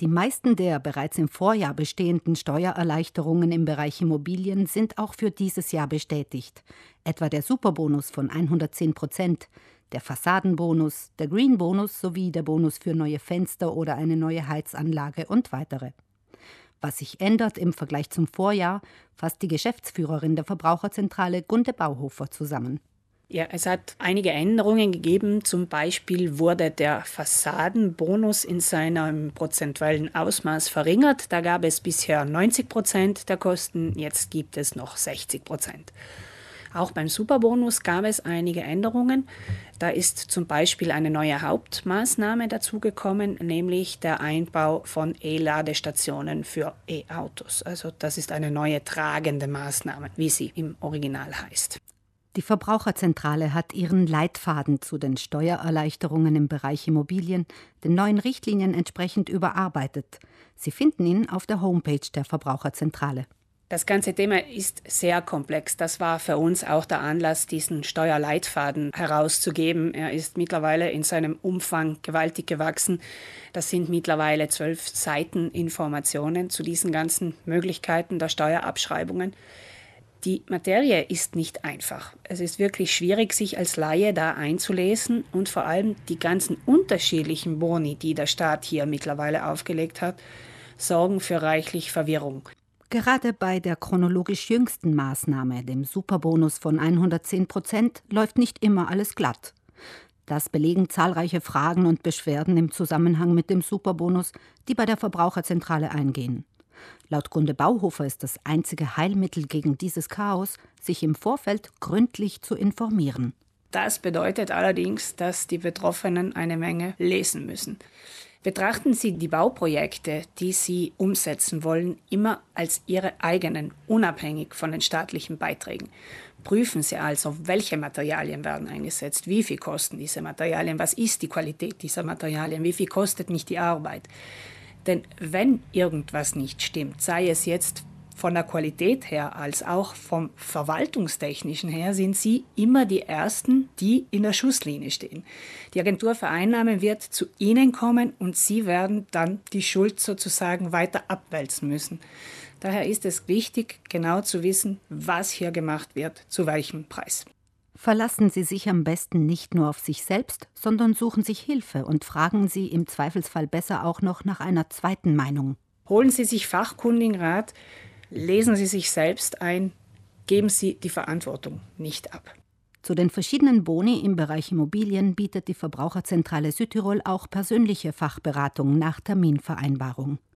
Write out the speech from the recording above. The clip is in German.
Die meisten der bereits im Vorjahr bestehenden Steuererleichterungen im Bereich Immobilien sind auch für dieses Jahr bestätigt. Etwa der Superbonus von 110 Prozent, der Fassadenbonus, der Greenbonus sowie der Bonus für neue Fenster oder eine neue Heizanlage und weitere. Was sich ändert im Vergleich zum Vorjahr, fasst die Geschäftsführerin der Verbraucherzentrale Gunde Bauhofer zusammen. Ja, es hat einige Änderungen gegeben. Zum Beispiel wurde der Fassadenbonus in seinem prozentuellen Ausmaß verringert. Da gab es bisher 90 Prozent der Kosten, jetzt gibt es noch 60 Prozent. Auch beim Superbonus gab es einige Änderungen. Da ist zum Beispiel eine neue Hauptmaßnahme dazugekommen, nämlich der Einbau von E-Ladestationen für E-Autos. Also das ist eine neue tragende Maßnahme, wie sie im Original heißt. Die Verbraucherzentrale hat ihren Leitfaden zu den Steuererleichterungen im Bereich Immobilien den neuen Richtlinien entsprechend überarbeitet. Sie finden ihn auf der Homepage der Verbraucherzentrale. Das ganze Thema ist sehr komplex. Das war für uns auch der Anlass, diesen Steuerleitfaden herauszugeben. Er ist mittlerweile in seinem Umfang gewaltig gewachsen. Das sind mittlerweile zwölf Seiten Informationen zu diesen ganzen Möglichkeiten der Steuerabschreibungen. Die Materie ist nicht einfach. Es ist wirklich schwierig, sich als Laie da einzulesen und vor allem die ganzen unterschiedlichen Boni, die der Staat hier mittlerweile aufgelegt hat, sorgen für reichlich Verwirrung. Gerade bei der chronologisch jüngsten Maßnahme, dem Superbonus von 110 Prozent, läuft nicht immer alles glatt. Das belegen zahlreiche Fragen und Beschwerden im Zusammenhang mit dem Superbonus, die bei der Verbraucherzentrale eingehen. Laut Gunde Bauhofer ist das einzige Heilmittel gegen dieses Chaos, sich im Vorfeld gründlich zu informieren. Das bedeutet allerdings, dass die Betroffenen eine Menge lesen müssen. Betrachten Sie die Bauprojekte, die Sie umsetzen wollen, immer als Ihre eigenen, unabhängig von den staatlichen Beiträgen. Prüfen Sie also, welche Materialien werden eingesetzt, wie viel kosten diese Materialien, was ist die Qualität dieser Materialien, wie viel kostet mich die Arbeit. Denn wenn irgendwas nicht stimmt, sei es jetzt von der Qualität her als auch vom verwaltungstechnischen her sind Sie immer die Ersten, die in der Schusslinie stehen. Die Agentur für Einnahmen wird zu Ihnen kommen und Sie werden dann die Schuld sozusagen weiter abwälzen müssen. Daher ist es wichtig, genau zu wissen, was hier gemacht wird, zu welchem Preis. Verlassen Sie sich am besten nicht nur auf sich selbst, sondern suchen sich Hilfe und fragen Sie im Zweifelsfall besser auch noch nach einer zweiten Meinung. Holen Sie sich fachkundigen Rat, lesen Sie sich selbst ein, geben Sie die Verantwortung nicht ab. Zu den verschiedenen Boni im Bereich Immobilien bietet die Verbraucherzentrale Südtirol auch persönliche Fachberatung nach Terminvereinbarung.